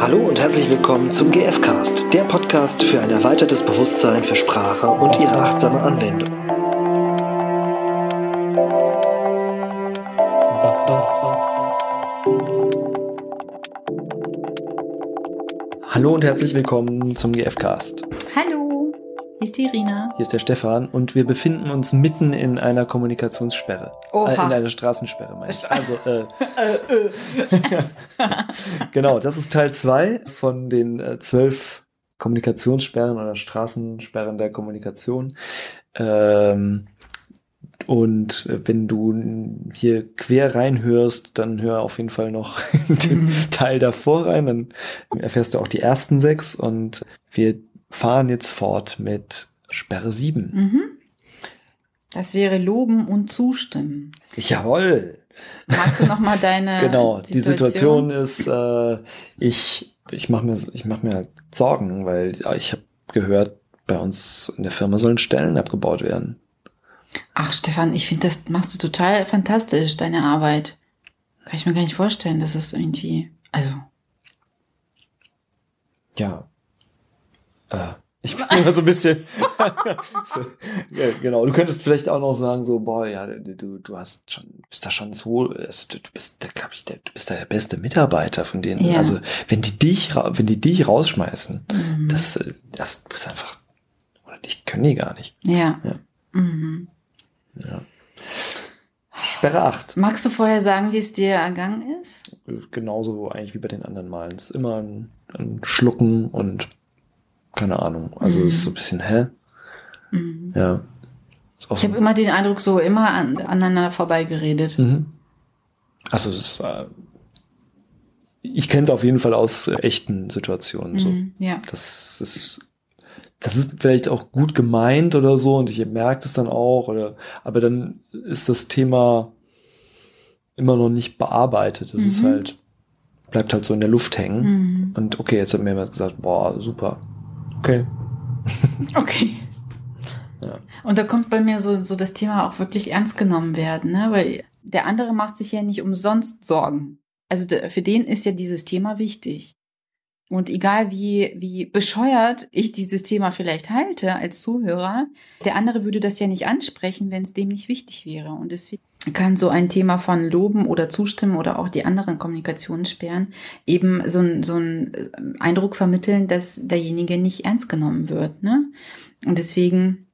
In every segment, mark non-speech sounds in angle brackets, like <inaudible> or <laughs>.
Hallo und herzlich willkommen zum GFcast, der Podcast für ein erweitertes Bewusstsein für Sprache und ihre achtsame Anwendung. Hallo und herzlich willkommen zum GFcast. Hallo, hier ist die Irina. Hier ist der Stefan und wir befinden uns mitten in einer Kommunikationssperre. Oha. Äh, in einer Straßensperre, meine ich. Also, äh, <laughs> <laughs> genau, das ist Teil zwei von den äh, zwölf Kommunikationssperren oder Straßensperren der Kommunikation. Ähm, und äh, wenn du hier quer reinhörst, dann hör auf jeden Fall noch <laughs> den Teil davor rein, dann erfährst du auch die ersten sechs und wir fahren jetzt fort mit Sperre sieben. Mhm. Das wäre loben und zustimmen. Jawohl! Magst du noch mal deine <laughs> Genau, die Situation ist, äh, ich, ich mache mir, ich mach mir Sorgen, weil ich habe gehört, bei uns in der Firma sollen Stellen abgebaut werden. Ach, Stefan, ich finde, das machst du total fantastisch, deine Arbeit. Kann ich mir gar nicht vorstellen, dass es irgendwie, also, Ja. Äh, ich bin <laughs> immer so ein bisschen. <laughs> ja, genau. Du könntest vielleicht auch noch sagen, so, boah, ja, du, du hast schon, bist da schon so, also, du bist, glaube ich, der, du bist da der beste Mitarbeiter von denen. Ja. Also, wenn die dich, wenn die dich rausschmeißen, Mhm. das, das, bist einfach, oder dich können die gar nicht. ja. Ja. Mhm. Ja. Sperre 8. Magst du vorher sagen, wie es dir ergangen ist? Genauso eigentlich wie bei den anderen Malen. Es ist immer ein, ein Schlucken und keine Ahnung. Also, es ist so ein bisschen, hä? Mhm. Ja. Ist Ich so- habe immer den Eindruck, so immer an, aneinander vorbeigeredet. Mhm. Also es ist, äh, ich kenne es auf jeden Fall aus äh, echten Situationen. So. Mhm. Ja. Das ist das ist vielleicht auch gut gemeint oder so und ich merke es dann auch oder aber dann ist das Thema immer noch nicht bearbeitet. Das ist Mhm. halt bleibt halt so in der Luft hängen Mhm. und okay, jetzt hat mir jemand gesagt, boah, super. Okay. Okay. Ja. Und da kommt bei mir so, so das Thema auch wirklich ernst genommen werden, ne? Weil der andere macht sich ja nicht umsonst Sorgen. Also für den ist ja dieses Thema wichtig. Und egal wie, wie bescheuert ich dieses Thema vielleicht halte als Zuhörer, der andere würde das ja nicht ansprechen, wenn es dem nicht wichtig wäre. Und deswegen kann so ein Thema von Loben oder Zustimmen oder auch die anderen Kommunikationssperren eben so, so einen Eindruck vermitteln, dass derjenige nicht ernst genommen wird. Ne? Und deswegen,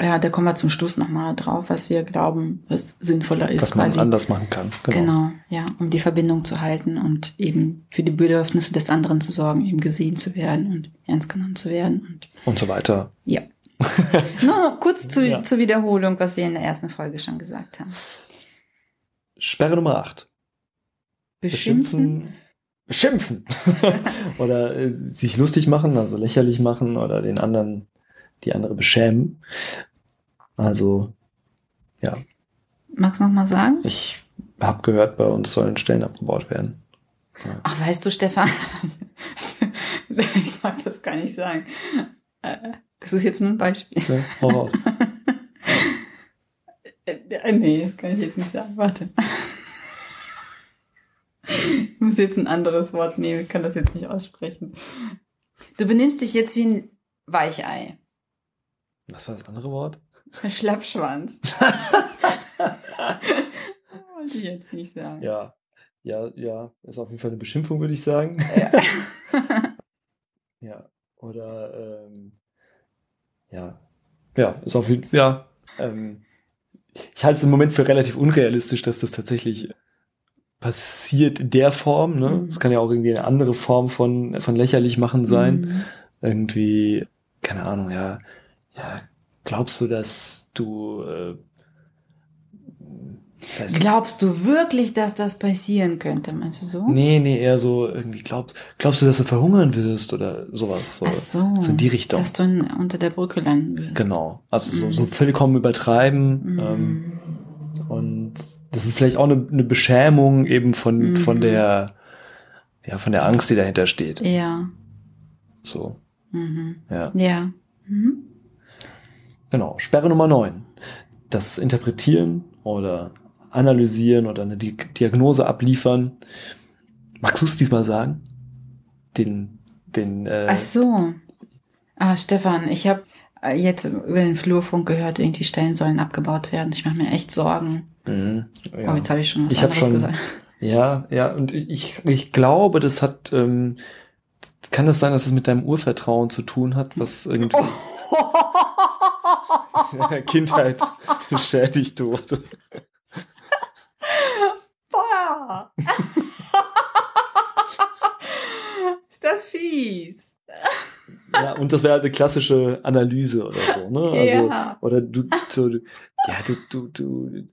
ja, da kommen wir zum Schluss nochmal drauf, was wir glauben, was sinnvoller ist. Was man quasi. anders machen kann. Genau. ja, um die Verbindung zu halten und eben für die Bedürfnisse des anderen zu sorgen, eben gesehen zu werden und ernst genommen zu werden. Und Und so weiter. ja. <laughs> Nur noch kurz zu, Ja. zur Wiederholung, was wir in der ersten Folge schon gesagt haben. Sperre Nummer 8. Beschimpfen. Beschimpfen. <laughs> oder äh, sich lustig machen, also lächerlich machen oder den anderen, die andere beschämen. Also, ja, Magst du noch mal sagen? ich habe gehört, bei uns sollen Stellen abgebaut werden. Ach, weißt du, Stefan, <laughs> ich mag das gar nicht sagen. Äh, Das ist jetzt nur ein Beispiel. Ja, hau raus. Äh, äh, nee, das kann ich jetzt nicht sagen. Warte. Ich muss jetzt ein anderes Wort nehmen. Ich kann das jetzt nicht aussprechen. Du benimmst dich jetzt wie ein Weichei. Was war das andere Wort? Schlappschwanz. <laughs> Wollte ich jetzt nicht sagen. Ja, ja, ja, ist auf jeden Fall eine Beschimpfung, würde ich sagen. Ja. <laughs> Ja, oder ähm, ja, ja, ist auf jeden ja. Ähm, ich halte es im Moment für relativ unrealistisch, dass das tatsächlich passiert in der Form. Ne? Mhm. Es kann ja auch irgendwie eine andere Form von von lächerlich machen sein. Mhm. Irgendwie, keine Ahnung, ja, ja. Glaubst du, dass du äh, weiß nicht. Glaubst du wirklich, dass das passieren könnte, meinst du so? Nee, nee, eher so irgendwie glaubst, glaubst du, dass du verhungern wirst oder sowas. So, Ach so. so in die Richtung. Dass du in, unter der Brücke landen wirst. Genau. Also so, Mhm. so vollkommen übertreiben. Mhm. Ähm, und das ist vielleicht auch eine, eine Beschämung eben von, Mhm. von der, ja, von der Angst, die dahinter steht. ja. So, Mhm. ja. Ja. Mhm. Genau. Sperre Nummer 9. Das Interpretieren oder Analysieren oder eine Di Diagnose abliefern. Magst du es diesmal sagen? den, den. Äh, Ach so. Ah, Stefan, ich habe jetzt über den Flurfunk gehört, irgendwie Stellen sollen abgebaut werden. Ich mache mir echt Sorgen. Mhm, ja. Oh, jetzt habe ich schon was Ich anderes schon- gesagt. Ja, ja, und ich, ich glaube, das hat, ähm, kann das sein, dass es mit deinem Urvertrauen zu tun hat, was irgendwie der <laughs> Kindheit <laughs> beschädigt wurde. <laughs> Ist das fies? Ja, und das wäre halt eine klassische Analyse oder so, ne? Also, Ja. Oder du, so, du- ja, du, du, du,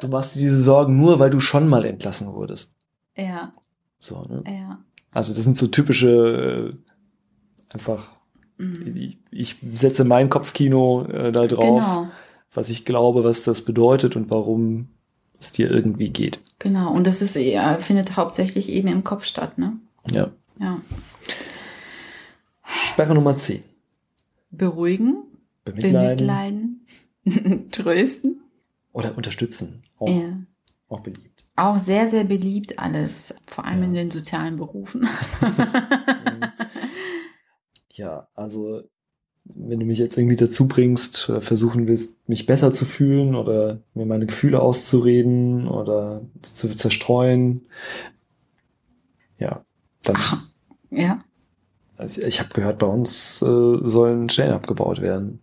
du machst dir diese Sorgen nur, weil du schon mal entlassen wurdest. Ja, So, ne? ja. Also das sind so typische, äh, einfach, Mhm. ich, ich setze mein Kopfkino äh, da drauf, Genau, was ich glaube, was das bedeutet und warum es dir irgendwie geht. genau. Und das ist eher, findet hauptsächlich eben im Kopf statt, ne? Ja. Ja. Sperre Nummer 10. Beruhigen, Bemitleiden, bemitleiden, <laughs> trösten. oder unterstützen. Auch, Ja. auch beliebt. Auch sehr, sehr beliebt alles, vor allem Ja. in den sozialen Berufen. <laughs> Ja, also wenn du mich jetzt irgendwie dazu bringst, äh, versuchen willst, mich besser zu fühlen oder mir meine Gefühle auszureden oder zu zerstreuen, ja, dann. Ach. ja. Also ich habe gehört, bei uns äh, sollen Stellen abgebaut werden.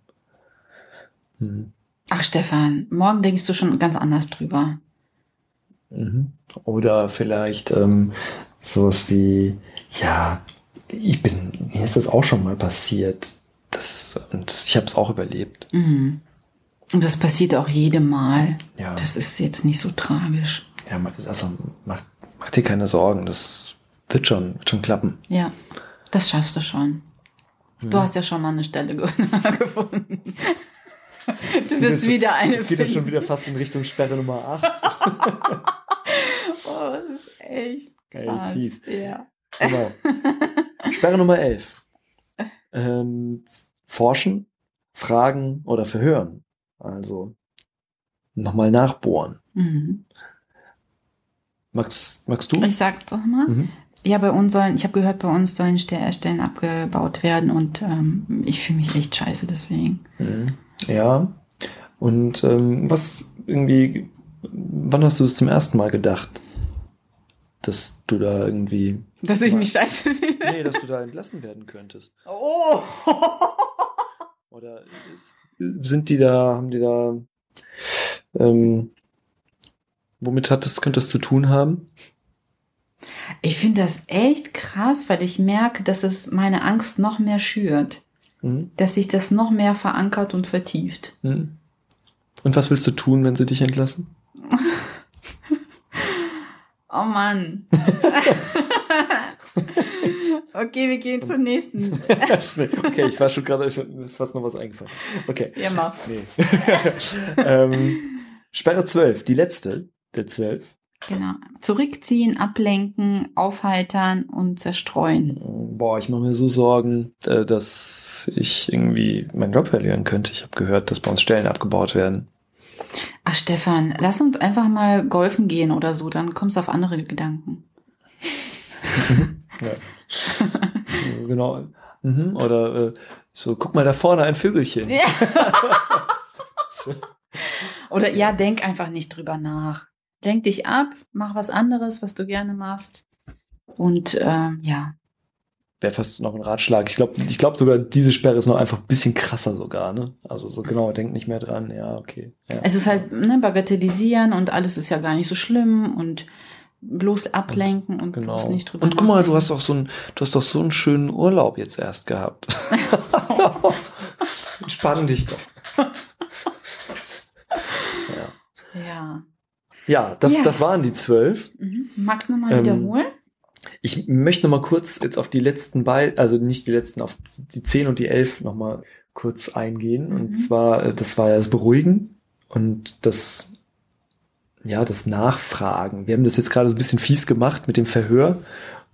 Mhm. Ach, Stefan, morgen denkst du schon ganz anders drüber. Mhm. Oder vielleicht ähm, sowas wie, ja, ich bin, mir ist das auch schon mal passiert. Das, und ich habe es auch überlebt. Mhm. Und das passiert auch jedem Mal. Ja, Das ist jetzt nicht so tragisch. ja also mach, mach dir keine Sorgen, das wird schon, wird schon klappen. Ja, das schaffst du schon. Du hast ja schon mal eine Stelle ge <laughs> gefunden. Du wirst wieder eine Es geht jetzt schon wieder fast in Richtung Sperre Nummer 8. <laughs> Oh, das ist echt Ey, krass. fies. Ja. Genau. Sperre Nummer 11. Ähm, forschen, fragen oder verhören. Also nochmal nachbohren. Mhm. Magst, magst du? Ich sag doch mal. Mhm. Ja, bei uns sollen, ich habe gehört, bei uns sollen Ste- Stellen abgebaut werden und ähm, ich fühle mich echt scheiße deswegen. Mhm. Ja. Und ähm, was irgendwie, wann hast du es zum ersten Mal gedacht? Dass du da irgendwie, Dass ich mich scheiße fühle. nee, dass du da entlassen werden könntest. Oh. Oder ist, sind die da, haben die da, ähm, womit hat das, könnte das zu tun haben? Ich finde das echt krass, weil ich merke, dass es meine Angst noch mehr schürt. Mhm. Dass sich das noch mehr verankert und vertieft. Mhm. Und was willst du tun, wenn sie dich entlassen? <laughs> Oh Mann. <laughs> okay, wir gehen zum nächsten. <laughs> Okay, ich war schon gerade, ist fast noch was eingefallen. Okay. Ja, mach. Nee. <laughs> ähm, Sperre 12, die letzte der 12. Genau. Zurückziehen, ablenken, aufheitern und zerstreuen. Boah, ich mache mir so Sorgen, äh, dass ich irgendwie meinen Job verlieren könnte. Ich habe gehört, dass bei uns Stellen abgebaut werden. Ach, Stefan, lass uns einfach mal golfen gehen oder so, dann kommst du auf andere Gedanken. <laughs> Ja. genau. Mhm. Oder äh, so, guck mal da vorne ein Vögelchen. Ja. <laughs> Oder ja, denk einfach nicht drüber nach. Lenk dich ab, mach was anderes, was du gerne machst. Und ähm, ja, Wäre fast noch ein Ratschlag. Ich glaube, ich glaube sogar, diese Sperre ist noch einfach ein bisschen krasser sogar, ne? Also so genau, denk nicht mehr dran. Ja, okay. Ja. es ist halt ne, bagatellisieren und alles ist ja gar nicht so schlimm und bloß ablenken und, Genau. bloß nicht drüber Und guck mal, du hast doch so einen, du hast doch so einen schönen Urlaub jetzt erst gehabt. <laughs> Entspann dich doch. ja. Ja. Ja, das, Ja. das waren die zwölf. Mhm. Magst du nochmal Ähm, wiederholen? Ich möchte noch mal kurz jetzt auf die letzten beiden, also nicht die letzten, auf die zehn und die elf noch mal kurz eingehen. Und Mhm. zwar, äh, das war ja das Beruhigen und das, ja, das Nachfragen. Wir haben das jetzt gerade so ein bisschen fies gemacht mit dem Verhör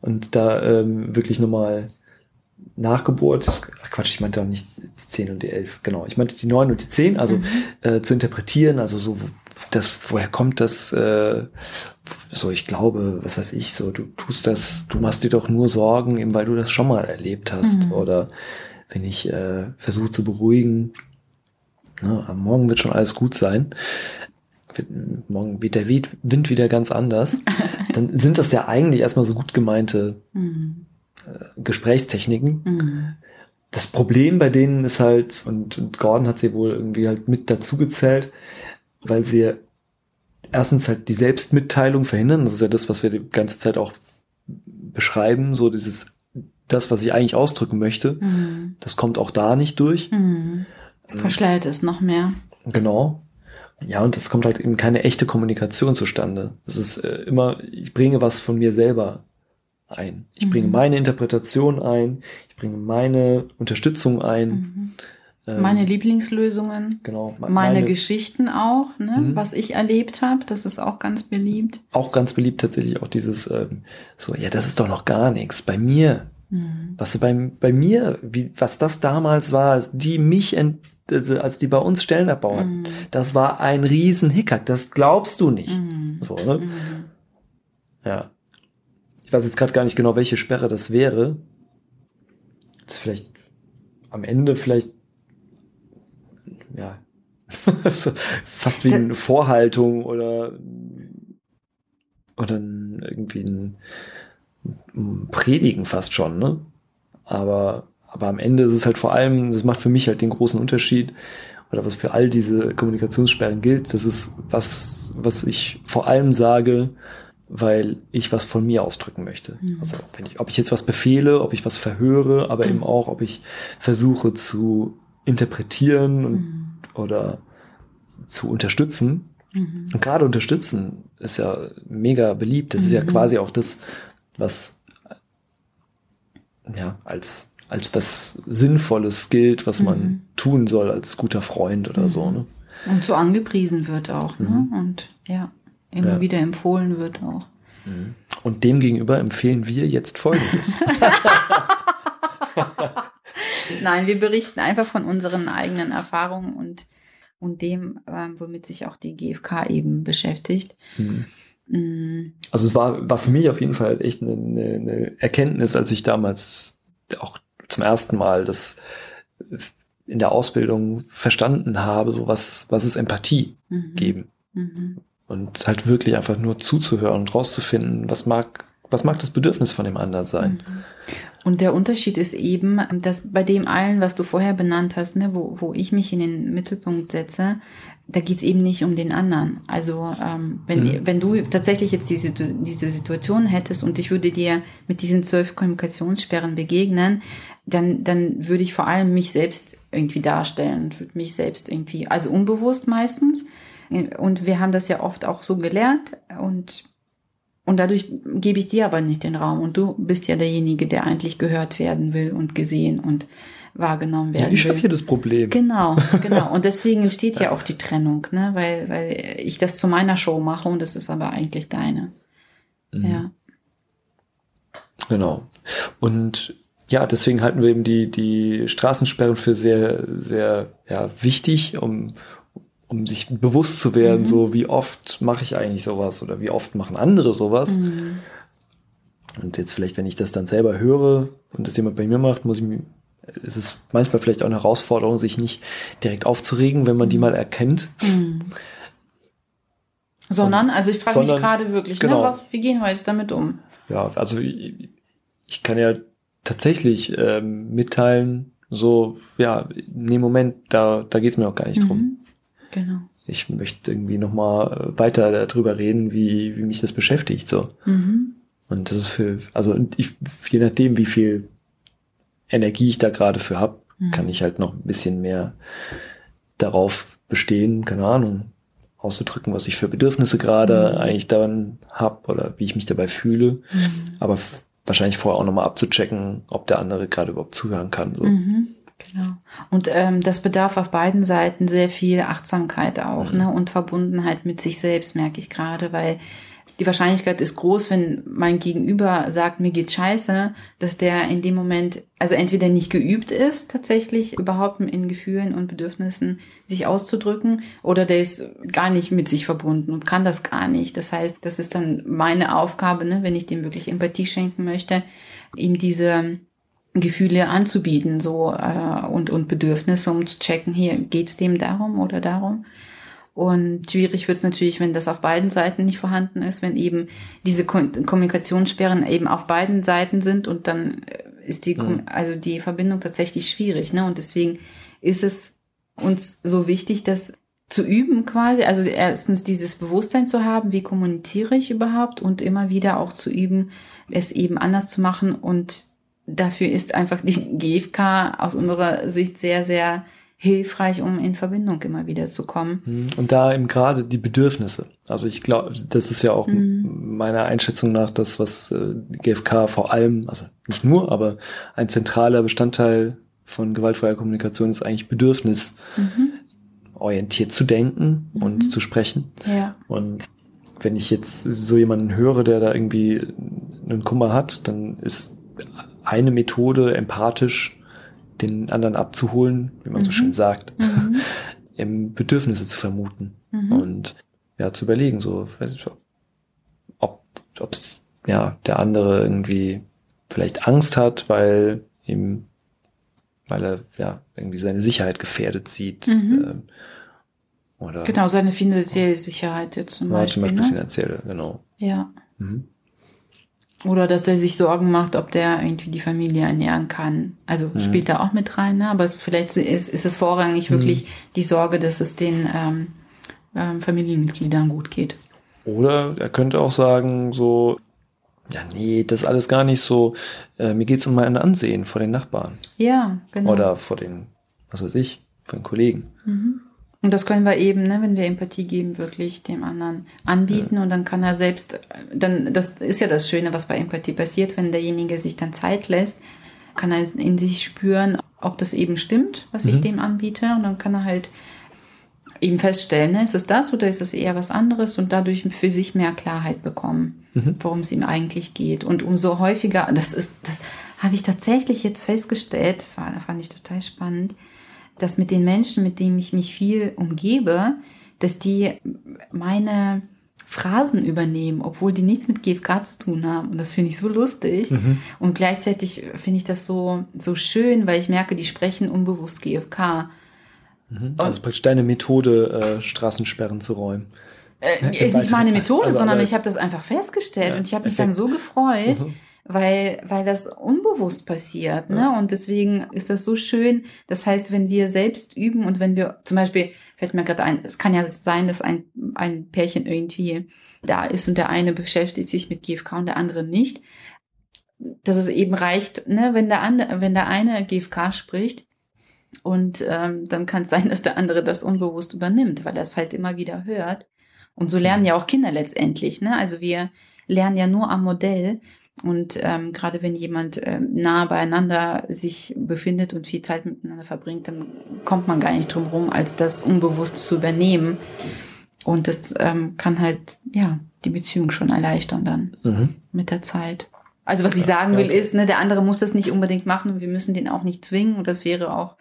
und da ähm, wirklich noch mal Nachgeburt, ach Quatsch, ich meinte auch nicht die 10 und die 11, genau. Ich meinte die 9 und die 10, also mhm. äh, zu interpretieren, also so, das, woher kommt das, äh, so ich glaube, was weiß ich, so du tust das, du machst dir doch nur Sorgen, eben weil du das schon mal erlebt hast. Mhm. Oder wenn ich äh, versuche zu beruhigen, ne, am Morgen wird schon alles gut sein. Morgen weht der Wind wieder ganz anders. <laughs> Dann sind das ja eigentlich erstmal so gut gemeinte mhm. äh, Gesprächstechniken. Mhm. Das Problem bei denen ist halt, und, und Gordon hat sie wohl irgendwie halt mit dazu gezählt, weil sie erstens halt die Selbstmitteilung verhindern. Das ist ja das, was wir die ganze Zeit auch beschreiben, so dieses, das, was ich eigentlich ausdrücken möchte, mhm. das kommt auch da nicht durch. Mhm. Verschleiert es noch mehr. Genau. Ja, und es kommt halt eben keine echte Kommunikation zustande. Es ist äh, immer, ich bringe was von mir selber ein. Ich mhm. bringe meine Interpretation ein, ich bringe meine Unterstützung ein. Ähm, meine Lieblingslösungen. Genau. Meine, meine Geschichten auch, ne, mhm. was ich erlebt habe, das ist auch ganz beliebt. Auch ganz beliebt tatsächlich auch dieses ähm, so, ja, das ist doch noch gar nichts. Bei mir, mhm. was bei, bei mir, wie, was das damals war, als die mich ent, also als die bei uns Stellen erbaut, mhm. das war ein riesen Hickhack, das glaubst du nicht. Mhm. So, ne? Mhm. Ja. Ich weiß jetzt gerade gar nicht genau, welche Sperre das wäre. Das ist vielleicht am Ende vielleicht ja, <laughs> fast wie eine Vorhaltung oder, oder irgendwie ein, ein Predigen fast schon, ne? Aber, aber am Ende ist es halt vor allem, das macht für mich halt den großen Unterschied, oder was für all diese Kommunikationssperren gilt, das ist was, was ich vor allem sage, weil ich was von mir ausdrücken möchte. Mhm. Also wenn ich, ob ich jetzt was befehle, ob ich was verhöre, aber mhm. eben auch, ob ich versuche zu interpretieren und, mhm. Oder zu unterstützen. Mhm. Und gerade unterstützen ist ja mega beliebt. Das mhm. ist ja mhm. quasi auch das, was ja als als was Sinnvolles gilt, was man mhm. tun soll als guter Freund oder so. Ne? Und so angepriesen wird auch. Ne? Und ja, immer ja. wieder empfohlen wird auch. Und demgegenüber empfehlen wir jetzt Folgendes. <laughs> Nein, wir berichten einfach von unseren eigenen Erfahrungen und, und dem, ähm, womit sich auch die GfK eben beschäftigt. Hm. Mhm. Also es war, war für mich auf jeden Fall echt eine, eine, Erkenntnis, als ich damals auch zum ersten Mal das in der Ausbildung verstanden habe, so was, was ist Empathie mhm. geben. Mhm. Und halt wirklich einfach nur zuzuhören und rauszufinden, was mag, was mag das Bedürfnis von dem anderen sein. Und der Unterschied ist eben, dass bei dem allen, was du vorher benannt hast, ne, wo, wo ich mich in den Mittelpunkt setze, da geht's eben nicht um den anderen. Also ähm, wenn, mhm. wenn du tatsächlich jetzt diese, diese Situation hättest und ich würde dir mit diesen zwölf Kommunikationssperren begegnen, dann, dann würde ich vor allem mich selbst irgendwie darstellen, würde mich selbst irgendwie, also unbewusst meistens. Und wir haben das ja oft auch so gelernt und und dadurch gebe ich dir aber nicht den Raum. Und du bist ja derjenige, der eigentlich gehört werden will und gesehen und wahrgenommen werden ja, ich will. Ich habe hier das Problem. Genau, genau. <laughs> Und deswegen entsteht ja auch die Trennung, ne? weil, weil ich das zu meiner Show mache und das ist aber eigentlich deine. Mhm. Ja. Genau. Und ja, deswegen halten wir eben die, die Straßensperren für sehr, sehr ja, wichtig, um, um sich bewusst zu werden, mhm. so wie oft mache ich eigentlich sowas oder wie oft machen andere sowas. Mhm. Und jetzt vielleicht, wenn ich das dann selber höre und das jemand bei mir macht, muss ich mir, ist es manchmal vielleicht auch eine Herausforderung, sich nicht direkt aufzuregen, wenn man die mhm. mal erkennt. Mhm. Sondern, also ich frage mich gerade wirklich, ne, genau. ne, was, wie gehen wir jetzt damit um? Ja, also ich, ich kann ja tatsächlich ähm, mitteilen, so, ja, nee, Moment, da, da geht's mir auch gar nicht drum. Genau. Ich möchte irgendwie nochmal weiter darüber reden, wie, wie mich das beschäftigt, so. Mhm. Und das ist für, also ich, je nachdem, wie viel Energie ich da gerade für hab, mhm. kann ich halt noch ein bisschen mehr darauf bestehen, keine Ahnung, auszudrücken, was ich für Bedürfnisse gerade mhm. eigentlich daran hab oder wie ich mich dabei fühle. Mhm. Aber wahrscheinlich vorher auch nochmal abzuchecken, ob der andere gerade überhaupt zuhören kann. So. Mhm. Genau. Und ähm, das bedarf auf beiden Seiten sehr viel Achtsamkeit auch, mhm. ne? Und Verbundenheit mit sich selbst, merke ich gerade, weil die Wahrscheinlichkeit ist groß, wenn mein Gegenüber sagt, mir geht's scheiße, dass der in dem Moment also entweder nicht geübt ist, tatsächlich überhaupt in Gefühlen und Bedürfnissen sich auszudrücken, oder der ist gar nicht mit sich verbunden und kann das gar nicht. Das heißt, das ist dann meine Aufgabe, ne, wenn ich dem wirklich Empathie schenken möchte, ihm diese Gefühle anzubieten, so äh, und und Bedürfnisse, um zu checken, hier geht's dem darum oder darum. Und schwierig wird es natürlich, wenn das auf beiden Seiten nicht vorhanden ist, wenn eben diese Kommunikationssperren eben auf beiden Seiten sind und dann äh, ist die, mhm. also die Verbindung tatsächlich schwierig. Ne? Und deswegen ist es uns so wichtig, das zu üben quasi. Also erstens dieses Bewusstsein zu haben, wie kommuniziere ich überhaupt und immer wieder auch zu üben, es eben anders zu machen. Und dafür ist einfach die GFK aus unserer Sicht sehr, sehr hilfreich, um in Verbindung immer wieder zu kommen. Mhm. Und da eben gerade die Bedürfnisse. Also ich glaube, das ist ja auch mhm. meiner Einschätzung nach das, was äh, GFK vor allem, also nicht nur, aber ein zentraler Bestandteil von gewaltfreier Kommunikation ist eigentlich Bedürfnis. Mhm. orientiert zu denken und mhm. zu sprechen. Ja. Und wenn ich jetzt so jemanden höre, der da irgendwie einen Kummer hat, dann ist eine Methode empathisch den anderen abzuholen, wie man mhm. so schön sagt, mhm. im <laughs> Bedürfnisse zu vermuten mhm. und ja zu überlegen, so ob ob's ja der andere irgendwie vielleicht Angst hat, weil ihm weil er ja irgendwie seine Sicherheit gefährdet sieht. Mhm. Ähm, oder genau, seine finanzielle Sicherheit jetzt zum ja, Beispiel. Zum Beispiel ne? finanzielle, genau. Ja. Mhm. Oder dass der sich Sorgen macht, ob der irgendwie die Familie ernähren kann. Also mhm. spielt da auch mit rein, ne? aber es, vielleicht ist, ist es vorrangig mhm. wirklich die Sorge, dass es den ähm, ähm, Familienmitgliedern gut geht. Oder er könnte auch sagen, so, ja, nee, das ist alles gar nicht so. Äh, mir geht's um mein Ansehen vor den Nachbarn. Ja, genau. Oder vor den, was weiß ich, vor den Kollegen. Mhm. Und das können wir eben, ne, wenn wir Empathie geben, wirklich dem anderen anbieten ja. und dann kann er selbst, dann, das ist ja das Schöne, was bei Empathie passiert, wenn derjenige sich dann Zeit lässt, kann er in sich spüren, ob das eben stimmt, was mhm. ich dem anbiete und dann kann er halt eben feststellen, ne, ist es das oder ist es eher was anderes und dadurch für sich mehr Klarheit bekommen, mhm. worum es ihm eigentlich geht. Und umso häufiger, das ist, das habe ich tatsächlich jetzt festgestellt, das war, das fand ich total spannend, dass mit den Menschen, mit denen ich mich viel umgebe, dass die meine Phrasen übernehmen, obwohl die nichts mit GFK zu tun haben. Und das finde ich so lustig. Mhm. Und gleichzeitig finde ich das so, so schön, weil ich merke, die sprechen unbewusst GFK. Mhm. Also praktisch deine Methode, äh, Straßensperren zu räumen. Äh, ist nicht meine <laughs> Methode, also, sondern ich habe das einfach festgestellt ja, und ich habe mich dann so gefreut, mhm weil, weil das unbewusst passiert. Ne? Und deswegen ist das so schön. Das heißt, wenn wir selbst üben und wenn wir zum Beispiel, fällt mir gerade ein, es kann ja sein, dass ein, ein Pärchen irgendwie da ist und der eine beschäftigt sich mit GFK und der andere nicht. Dass es eben reicht, ne, wenn der andere, wenn der eine GFK spricht, und ähm, dann kann es <laughs> sein, dass der andere das unbewusst übernimmt, weil er es halt immer wieder hört. Und so lernen ja auch Kinder letztendlich. Ne? Also wir lernen ja nur am Modell. Und ähm, gerade wenn jemand ähm, nah beieinander sich befindet und viel Zeit miteinander verbringt, dann kommt man gar nicht drum rum, als das unbewusst zu übernehmen. Und das ähm, kann halt, ja, die Beziehung schon erleichtern dann mhm. mit der Zeit. Also was ich sagen will ist, ne, der andere muss das nicht unbedingt machen und wir müssen den auch nicht zwingen. Und das wäre auch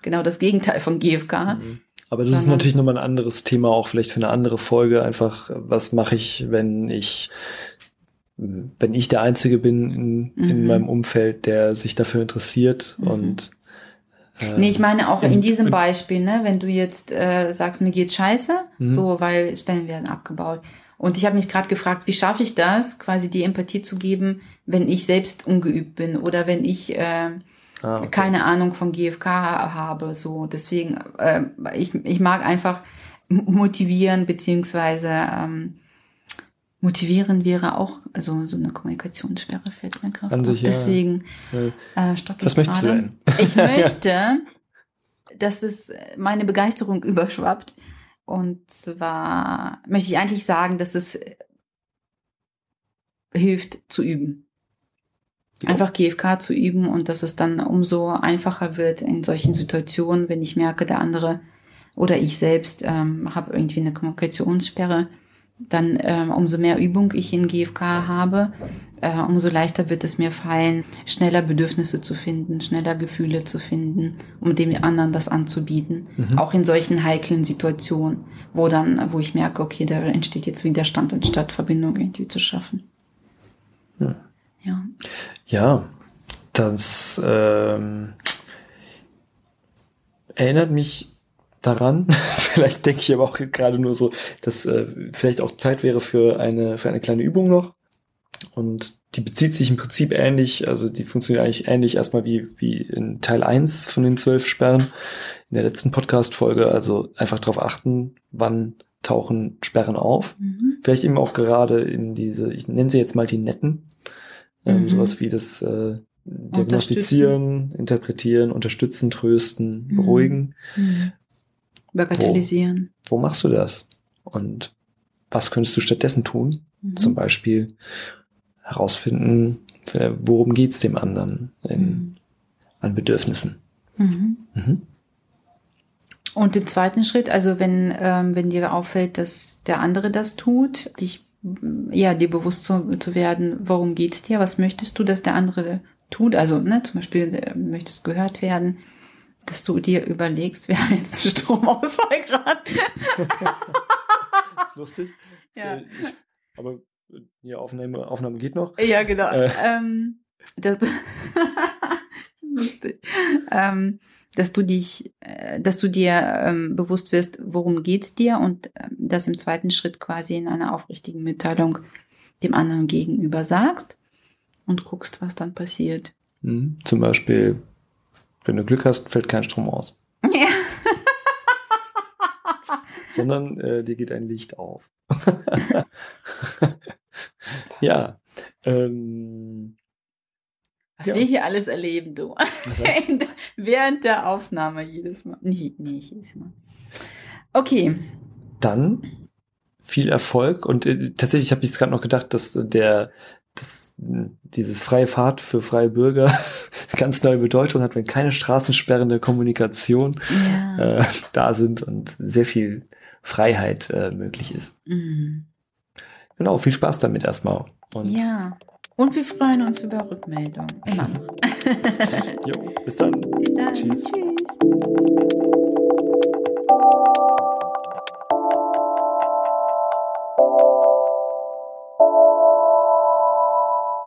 genau das Gegenteil von GFK. Mhm. Aber das ist natürlich nochmal ein anderes Thema, auch vielleicht für eine andere Folge. Einfach, was mache ich, wenn ich wenn ich der Einzige bin in, mhm. in meinem Umfeld, der sich dafür interessiert mhm. und äh, Nee, ich meine auch in, in diesem Beispiel, ne, wenn du jetzt äh, sagst, mir geht scheiße, mhm. so, weil Stellen werden abgebaut. Und ich habe mich gerade gefragt, wie schaffe ich das, quasi die Empathie zu geben, wenn ich selbst ungeübt bin oder wenn ich äh, ah, okay. keine Ahnung von GFK habe. So, deswegen, äh, ich, ich mag einfach motivieren beziehungsweise ähm, motivieren wäre auch, also so eine Kommunikationssperre fällt mir gerade An sich, Deswegen ja. äh, stoppe Was möchtest gerade. du denn? Ich <laughs> möchte, dass es meine Begeisterung <laughs> überschwappt. Und zwar möchte ich eigentlich sagen, dass es hilft zu üben. Ja. Einfach GFK zu üben und dass es dann umso einfacher wird in solchen Situationen, wenn ich merke, der andere oder ich selbst ähm, habe irgendwie eine Kommunikationssperre dann ähm, umso mehr Übung ich in GFK habe, äh, umso leichter wird es mir fallen, schneller Bedürfnisse zu finden, schneller Gefühle zu finden, um dem anderen das anzubieten. Mhm. Auch in solchen heiklen Situationen, wo dann, wo ich merke, okay, da entsteht jetzt Widerstand, anstatt Verbindung irgendwie zu schaffen. Hm. Ja. Ja, das ähm, erinnert mich daran. <laughs> vielleicht denke ich aber auch gerade nur so, dass äh, vielleicht auch Zeit wäre für eine, für eine kleine Übung noch. Und die bezieht sich im Prinzip ähnlich, also die funktioniert eigentlich ähnlich erstmal wie, wie in Teil 1 von den zwölf Sperren in der letzten Podcast-Folge. Also einfach darauf achten, wann tauchen Sperren auf. Mhm. Vielleicht eben auch gerade in diese, ich nenne sie jetzt mal die netten, ähm, mhm. sowas wie das äh, Diagnostizieren, interpretieren, unterstützen, trösten, mhm. beruhigen. Mhm. Bagatellisieren. Wo, wo, machst du das? Und was könntest du stattdessen tun? Mhm. Zum Beispiel herausfinden, worum geht's dem anderen in, mhm. an Bedürfnissen. Mhm. Mhm. Und im zweiten Schritt, also wenn, ähm, wenn dir auffällt, dass der andere das tut, dich ja, dir bewusst zu, zu werden, worum geht's dir, was möchtest du, dass der andere tut, also ne, zum Beispiel äh, möchtest gehört werden, dass du dir überlegst, wir haben <laughs> jetzt einen Stromausfall gerade. ist lustig. <laughs> Ja. Äh, ich, aber ja, Aufnahme, Aufnahme geht noch. Ja, genau. Äh. Ähm, das, <laughs> lustig. Ähm, dass du dich, äh, dass du dir ähm, bewusst wirst, worum geht's dir und ähm, das im zweiten Schritt quasi in einer aufrichtigen Mitteilung dem anderen gegenüber sagst und guckst, was dann passiert. Mhm. Zum Beispiel, wenn du Glück hast, fällt kein Strom aus. Ja. <laughs> Sondern äh, dir geht ein Licht auf. <laughs> ja. Ähm, was ja. wir hier alles erleben, du. <laughs> Während der Aufnahme jedes Mal. Nee, nee, jedes Mal. Okay. Dann viel Erfolg und äh, tatsächlich habe ich jetzt gerade noch gedacht, dass der dass dieses freie Fahrt für freie Bürger <laughs> ganz neue Bedeutung hat, wenn keine Straßensperren der Kommunikation ja. äh, da sind und sehr viel Freiheit äh, möglich ist. Mhm. Genau, viel Spaß damit erstmal. Und ja. Und wir freuen uns über Rückmeldungen. Immer noch. jo, bis dann. Bis dann. Tschüss. Tschüss.